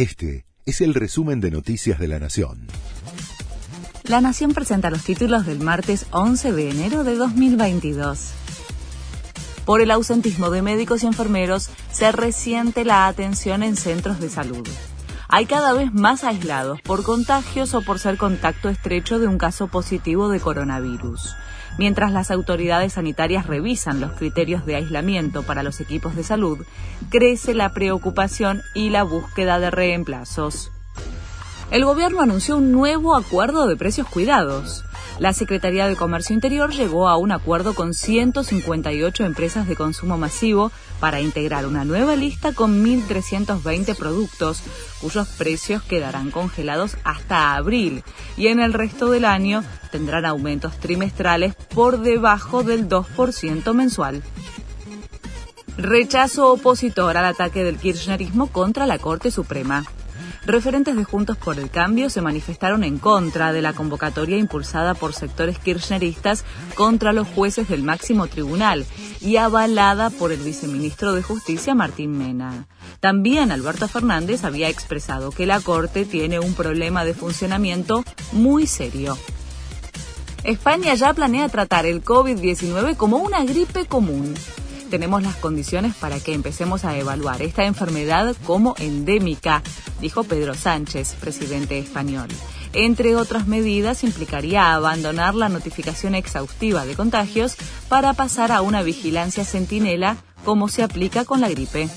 Este es el resumen de Noticias de la Nación. La Nación presenta los títulos del martes 11 de enero de 2022. Por el ausentismo de médicos y enfermeros se resiente la atención en centros de salud. Hay cada vez más aislados por contagios o por ser contacto estrecho de un caso positivo de coronavirus. Mientras las autoridades sanitarias revisan los criterios de aislamiento para los equipos de salud, crece la preocupación y la búsqueda de reemplazos. El gobierno anunció un nuevo acuerdo de precios cuidados. La Secretaría de Comercio Interior llegó a un acuerdo con 158 empresas de consumo masivo para integrar una nueva lista con 1.320 productos cuyos precios quedarán congelados hasta abril y en el resto del año tendrán aumentos trimestrales por debajo del 2% mensual. Rechazo opositor al ataque del kirchnerismo contra la Corte Suprema referentes de Juntos por el Cambio se manifestaron en contra de la convocatoria impulsada por sectores kirchneristas contra los jueces del máximo tribunal y avalada por el viceministro de Justicia Martín Mena. También Alberto Fernández había expresado que la Corte tiene un problema de funcionamiento muy serio. España ya planea tratar el COVID-19 como una gripe común tenemos las condiciones para que empecemos a evaluar esta enfermedad como endémica, dijo Pedro Sánchez, presidente español. Entre otras medidas, implicaría abandonar la notificación exhaustiva de contagios para pasar a una vigilancia centinela como se aplica con la gripe.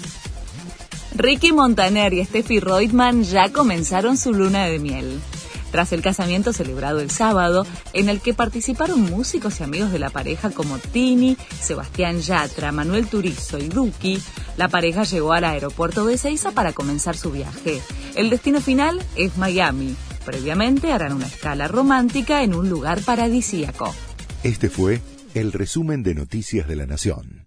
Ricky Montaner y Steffi Reutemann ya comenzaron su luna de miel tras el casamiento celebrado el sábado, en el que participaron músicos y amigos de la pareja como Tini, Sebastián Yatra, Manuel Turizo y Duki, la pareja llegó al aeropuerto de Seiza para comenzar su viaje. El destino final es Miami. Previamente harán una escala romántica en un lugar paradisíaco. Este fue el resumen de Noticias de la Nación.